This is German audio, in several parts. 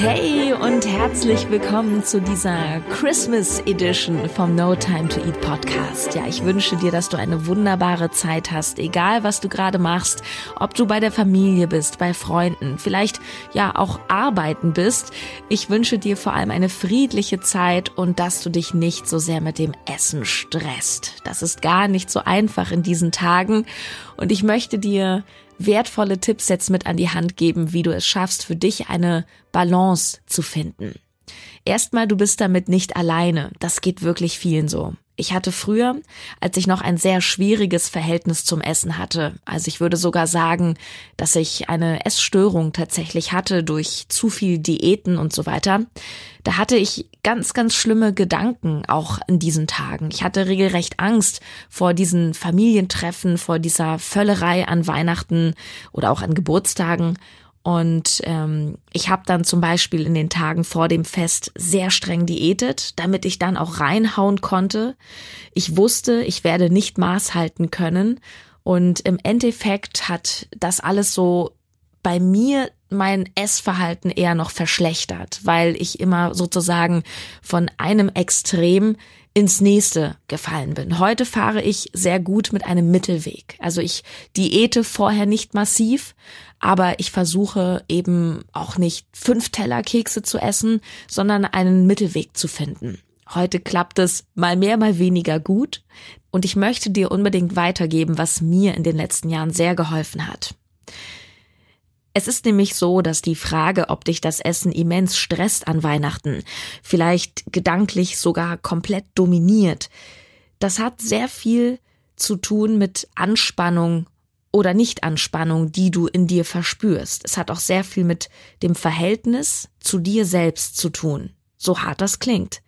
Hey und herzlich willkommen zu dieser Christmas Edition vom No Time to Eat Podcast. Ja, ich wünsche dir, dass du eine wunderbare Zeit hast, egal was du gerade machst, ob du bei der Familie bist, bei Freunden, vielleicht ja auch arbeiten bist. Ich wünsche dir vor allem eine friedliche Zeit und dass du dich nicht so sehr mit dem Essen stresst. Das ist gar nicht so einfach in diesen Tagen und ich möchte dir wertvolle Tipps jetzt mit an die Hand geben, wie du es schaffst, für dich eine Balance zu finden. Erstmal, du bist damit nicht alleine. Das geht wirklich vielen so. Ich hatte früher, als ich noch ein sehr schwieriges Verhältnis zum Essen hatte, also ich würde sogar sagen, dass ich eine Essstörung tatsächlich hatte durch zu viel Diäten und so weiter, da hatte ich ganz, ganz schlimme Gedanken auch in diesen Tagen. Ich hatte regelrecht Angst vor diesen Familientreffen, vor dieser Völlerei an Weihnachten oder auch an Geburtstagen und ähm, ich habe dann zum Beispiel in den Tagen vor dem Fest sehr streng diätet, damit ich dann auch reinhauen konnte. Ich wusste, ich werde nicht Maß halten können. Und im Endeffekt hat das alles so bei mir mein Essverhalten eher noch verschlechtert, weil ich immer sozusagen von einem Extrem ins nächste gefallen bin. Heute fahre ich sehr gut mit einem Mittelweg. Also ich diete vorher nicht massiv, aber ich versuche eben auch nicht fünf Teller Kekse zu essen, sondern einen Mittelweg zu finden. Heute klappt es mal mehr, mal weniger gut und ich möchte dir unbedingt weitergeben, was mir in den letzten Jahren sehr geholfen hat. Es ist nämlich so, dass die Frage, ob dich das Essen immens stresst an Weihnachten, vielleicht gedanklich sogar komplett dominiert, das hat sehr viel zu tun mit Anspannung oder Nichtanspannung, die du in dir verspürst. Es hat auch sehr viel mit dem Verhältnis zu dir selbst zu tun. So hart das klingt.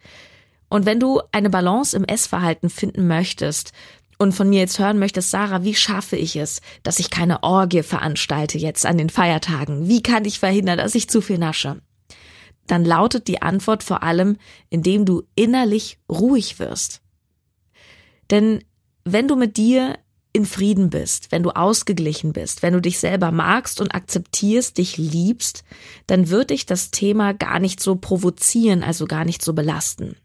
Und wenn du eine Balance im Essverhalten finden möchtest, und von mir jetzt hören möchtest, Sarah, wie schaffe ich es, dass ich keine Orgie veranstalte jetzt an den Feiertagen? Wie kann ich verhindern, dass ich zu viel nasche? Dann lautet die Antwort vor allem, indem du innerlich ruhig wirst. Denn wenn du mit dir in Frieden bist, wenn du ausgeglichen bist, wenn du dich selber magst und akzeptierst, dich liebst, dann wird dich das Thema gar nicht so provozieren, also gar nicht so belasten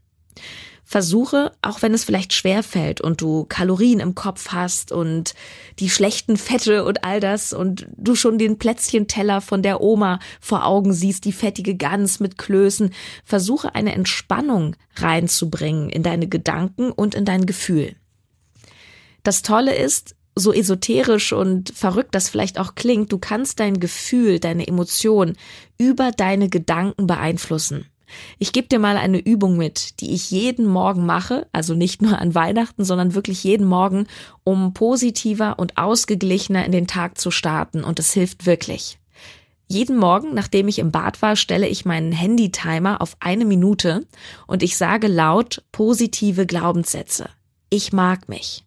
versuche, auch wenn es vielleicht schwer fällt und du Kalorien im Kopf hast und die schlechten Fette und all das und du schon den Plätzchenteller von der Oma vor Augen siehst, die fettige Gans mit Klößen, versuche eine Entspannung reinzubringen in deine Gedanken und in dein Gefühl. Das Tolle ist, so esoterisch und verrückt das vielleicht auch klingt, du kannst dein Gefühl, deine Emotion über deine Gedanken beeinflussen. Ich gebe dir mal eine Übung mit, die ich jeden Morgen mache, also nicht nur an Weihnachten, sondern wirklich jeden Morgen, um positiver und ausgeglichener in den Tag zu starten und es hilft wirklich. Jeden Morgen, nachdem ich im Bad war, stelle ich meinen Handy-Timer auf eine Minute und ich sage laut positive Glaubenssätze. Ich mag mich.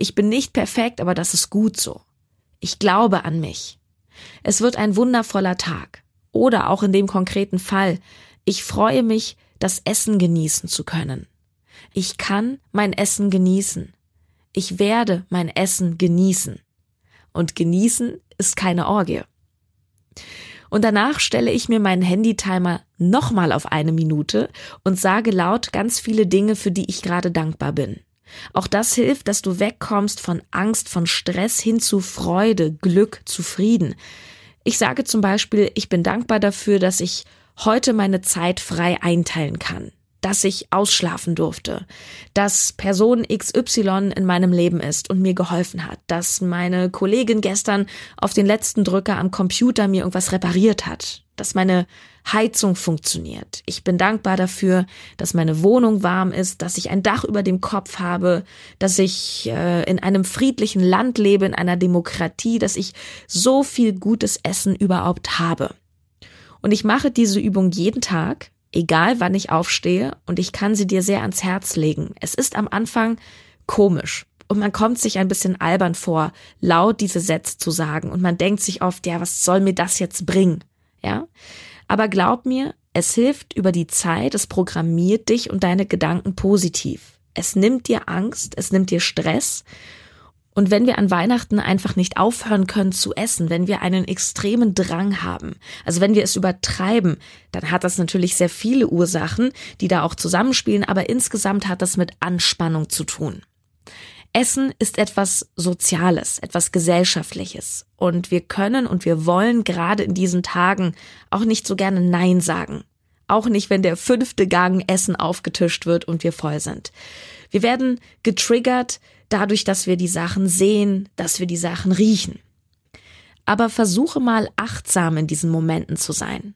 Ich bin nicht perfekt, aber das ist gut so. Ich glaube an mich. Es wird ein wundervoller Tag. Oder auch in dem konkreten Fall, ich freue mich, das Essen genießen zu können. Ich kann mein Essen genießen. Ich werde mein Essen genießen. Und genießen ist keine Orgie. Und danach stelle ich mir meinen Handytimer nochmal auf eine Minute und sage laut ganz viele Dinge, für die ich gerade dankbar bin. Auch das hilft, dass du wegkommst von Angst, von Stress hin zu Freude, Glück, Zufrieden. Ich sage zum Beispiel, ich bin dankbar dafür, dass ich heute meine Zeit frei einteilen kann, dass ich ausschlafen durfte, dass Person XY in meinem Leben ist und mir geholfen hat, dass meine Kollegin gestern auf den letzten Drücker am Computer mir irgendwas repariert hat, dass meine Heizung funktioniert. Ich bin dankbar dafür, dass meine Wohnung warm ist, dass ich ein Dach über dem Kopf habe, dass ich äh, in einem friedlichen Land lebe, in einer Demokratie, dass ich so viel gutes Essen überhaupt habe. Und ich mache diese Übung jeden Tag, egal wann ich aufstehe, und ich kann sie dir sehr ans Herz legen. Es ist am Anfang komisch. Und man kommt sich ein bisschen albern vor, laut diese Sätze zu sagen. Und man denkt sich oft, ja, was soll mir das jetzt bringen? Ja. Aber glaub mir, es hilft über die Zeit, es programmiert dich und deine Gedanken positiv. Es nimmt dir Angst, es nimmt dir Stress. Und wenn wir an Weihnachten einfach nicht aufhören können zu essen, wenn wir einen extremen Drang haben, also wenn wir es übertreiben, dann hat das natürlich sehr viele Ursachen, die da auch zusammenspielen, aber insgesamt hat das mit Anspannung zu tun. Essen ist etwas Soziales, etwas Gesellschaftliches. Und wir können und wir wollen gerade in diesen Tagen auch nicht so gerne Nein sagen. Auch nicht, wenn der fünfte Gang Essen aufgetischt wird und wir voll sind. Wir werden getriggert dadurch, dass wir die Sachen sehen, dass wir die Sachen riechen. Aber versuche mal achtsam in diesen Momenten zu sein.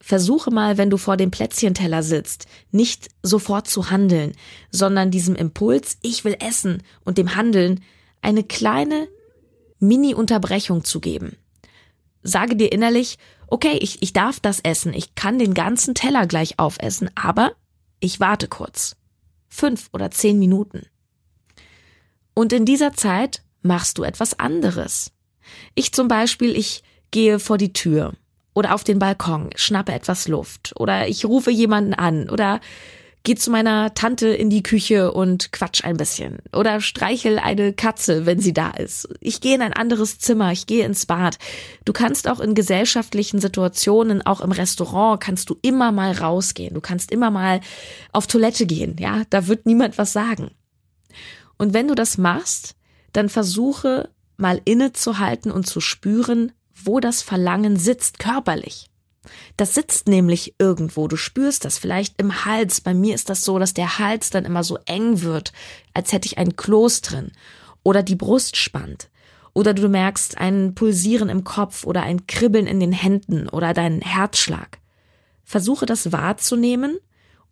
Versuche mal, wenn du vor dem Plätzchenteller sitzt, nicht sofort zu handeln, sondern diesem Impuls, ich will essen und dem Handeln eine kleine Mini-Unterbrechung zu geben. Sage dir innerlich, okay, ich, ich darf das essen, ich kann den ganzen Teller gleich aufessen, aber ich warte kurz. Fünf oder zehn Minuten. Und in dieser Zeit machst du etwas anderes. Ich zum Beispiel, ich gehe vor die Tür oder auf den Balkon, schnappe etwas Luft oder ich rufe jemanden an oder geh zu meiner Tante in die Küche und quatsch ein bisschen oder streichel eine Katze, wenn sie da ist. Ich gehe in ein anderes Zimmer, ich gehe ins Bad. Du kannst auch in gesellschaftlichen Situationen, auch im Restaurant, kannst du immer mal rausgehen. Du kannst immer mal auf Toilette gehen, ja, da wird niemand was sagen. Und wenn du das machst, dann versuche mal innezuhalten und zu spüren, wo das Verlangen sitzt körperlich. Das sitzt nämlich irgendwo, du spürst das vielleicht im Hals. Bei mir ist das so, dass der Hals dann immer so eng wird, als hätte ich ein Kloß drin. Oder die Brust spannt. Oder du merkst ein Pulsieren im Kopf oder ein Kribbeln in den Händen oder deinen Herzschlag. Versuche das wahrzunehmen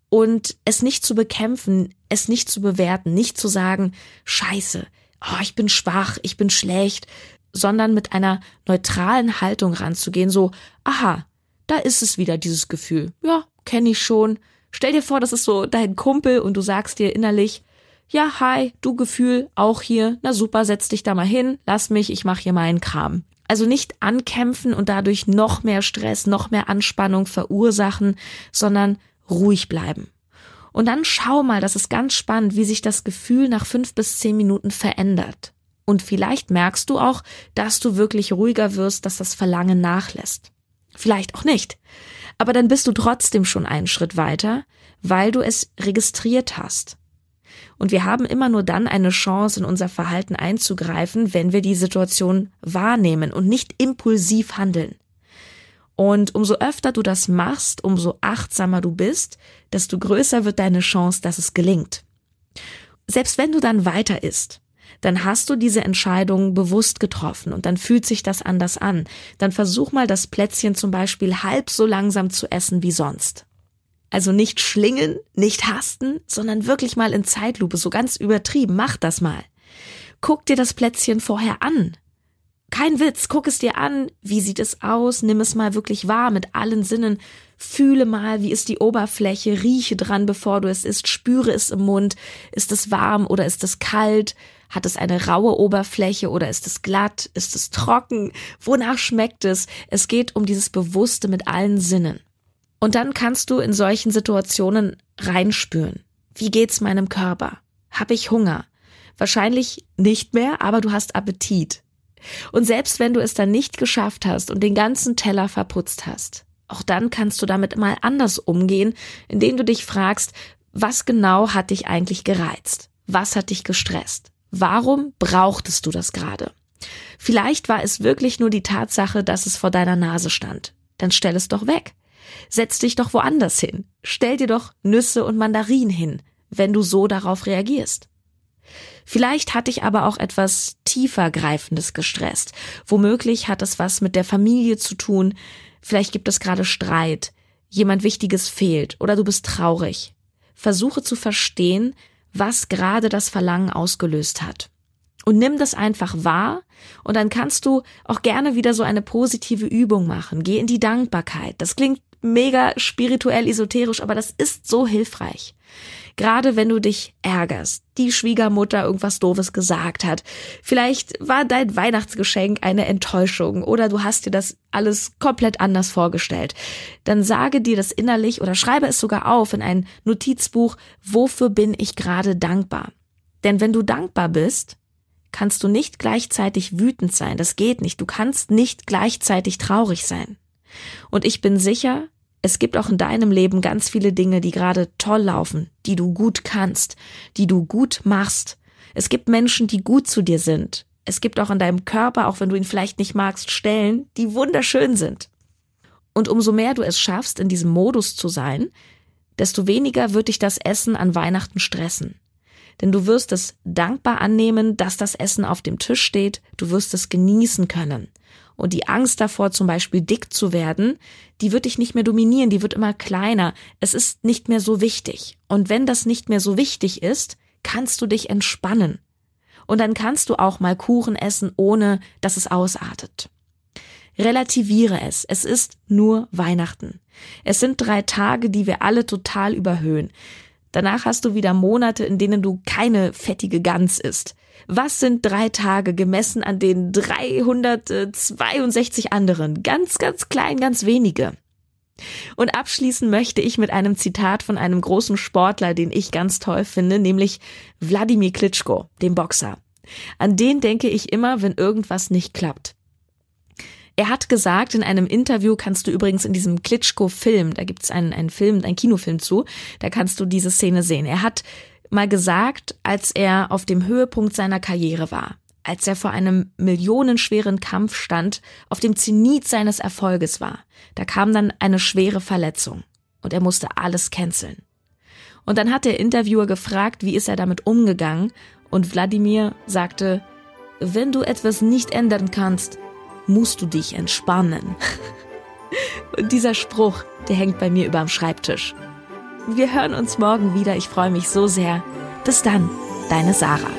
und es nicht zu bekämpfen, es nicht zu bewerten, nicht zu sagen, scheiße, oh, ich bin schwach, ich bin schlecht, sondern mit einer neutralen Haltung ranzugehen, so, aha, da ist es wieder dieses Gefühl. Ja, kenne ich schon. Stell dir vor, das ist so dein Kumpel und du sagst dir innerlich, ja, hi, du Gefühl, auch hier, na super, setz dich da mal hin, lass mich, ich mach hier meinen Kram. Also nicht ankämpfen und dadurch noch mehr Stress, noch mehr Anspannung verursachen, sondern ruhig bleiben. Und dann schau mal, das ist ganz spannend, wie sich das Gefühl nach fünf bis zehn Minuten verändert. Und vielleicht merkst du auch, dass du wirklich ruhiger wirst, dass das Verlangen nachlässt. Vielleicht auch nicht. Aber dann bist du trotzdem schon einen Schritt weiter, weil du es registriert hast. Und wir haben immer nur dann eine Chance, in unser Verhalten einzugreifen, wenn wir die Situation wahrnehmen und nicht impulsiv handeln. Und umso öfter du das machst, umso achtsamer du bist, desto größer wird deine Chance, dass es gelingt. Selbst wenn du dann weiter isst, dann hast du diese Entscheidung bewusst getroffen und dann fühlt sich das anders an. Dann versuch mal das Plätzchen zum Beispiel halb so langsam zu essen wie sonst. Also nicht schlingen, nicht hasten, sondern wirklich mal in Zeitlupe, so ganz übertrieben. Mach das mal. Guck dir das Plätzchen vorher an. Kein Witz, guck es dir an. Wie sieht es aus? Nimm es mal wirklich wahr mit allen Sinnen. Fühle mal, wie ist die Oberfläche, rieche dran, bevor du es isst, spüre es im Mund. Ist es warm oder ist es kalt? Hat es eine raue Oberfläche oder ist es glatt? Ist es trocken? Wonach schmeckt es? Es geht um dieses Bewusste mit allen Sinnen. Und dann kannst du in solchen Situationen reinspüren. Wie geht's meinem Körper? Hab ich Hunger? Wahrscheinlich nicht mehr, aber du hast Appetit. Und selbst wenn du es dann nicht geschafft hast und den ganzen Teller verputzt hast, auch dann kannst du damit mal anders umgehen, indem du dich fragst, was genau hat dich eigentlich gereizt? Was hat dich gestresst? Warum brauchtest du das gerade? Vielleicht war es wirklich nur die Tatsache, dass es vor deiner Nase stand. Dann stell es doch weg. Setz dich doch woanders hin. Stell dir doch Nüsse und Mandarinen hin, wenn du so darauf reagierst. Vielleicht hat dich aber auch etwas tiefer greifendes gestresst. Womöglich hat es was mit der Familie zu tun. Vielleicht gibt es gerade Streit. Jemand Wichtiges fehlt oder du bist traurig. Versuche zu verstehen, was gerade das Verlangen ausgelöst hat. Und nimm das einfach wahr und dann kannst du auch gerne wieder so eine positive Übung machen. Geh in die Dankbarkeit. Das klingt mega spirituell esoterisch, aber das ist so hilfreich. Gerade wenn du dich ärgerst, die Schwiegermutter irgendwas Doofes gesagt hat, vielleicht war dein Weihnachtsgeschenk eine Enttäuschung oder du hast dir das alles komplett anders vorgestellt, dann sage dir das innerlich oder schreibe es sogar auf in ein Notizbuch, wofür bin ich gerade dankbar. Denn wenn du dankbar bist, kannst du nicht gleichzeitig wütend sein. Das geht nicht. Du kannst nicht gleichzeitig traurig sein. Und ich bin sicher, es gibt auch in deinem Leben ganz viele Dinge, die gerade toll laufen, die du gut kannst, die du gut machst. Es gibt Menschen, die gut zu dir sind. Es gibt auch in deinem Körper, auch wenn du ihn vielleicht nicht magst, Stellen, die wunderschön sind. Und umso mehr du es schaffst, in diesem Modus zu sein, desto weniger wird dich das Essen an Weihnachten stressen. Denn du wirst es dankbar annehmen, dass das Essen auf dem Tisch steht, du wirst es genießen können. Und die Angst davor, zum Beispiel dick zu werden, die wird dich nicht mehr dominieren, die wird immer kleiner. Es ist nicht mehr so wichtig. Und wenn das nicht mehr so wichtig ist, kannst du dich entspannen. Und dann kannst du auch mal Kuchen essen, ohne dass es ausartet. Relativiere es. Es ist nur Weihnachten. Es sind drei Tage, die wir alle total überhöhen. Danach hast du wieder Monate, in denen du keine fettige Gans isst. Was sind drei Tage gemessen an den 362 anderen? Ganz, ganz klein, ganz wenige. Und abschließen möchte ich mit einem Zitat von einem großen Sportler, den ich ganz toll finde, nämlich Wladimir Klitschko, dem Boxer. An den denke ich immer, wenn irgendwas nicht klappt. Er hat gesagt, in einem Interview kannst du übrigens in diesem Klitschko-Film, da gibt es einen, einen Film, einen Kinofilm zu, da kannst du diese Szene sehen. Er hat mal gesagt, als er auf dem Höhepunkt seiner Karriere war, als er vor einem millionenschweren Kampf stand, auf dem Zenit seines Erfolges war, da kam dann eine schwere Verletzung und er musste alles canceln. Und dann hat der Interviewer gefragt, wie ist er damit umgegangen und Wladimir sagte, wenn du etwas nicht ändern kannst, musst du dich entspannen. Und dieser Spruch, der hängt bei mir überm Schreibtisch. Wir hören uns morgen wieder. Ich freue mich so sehr. Bis dann, deine Sarah.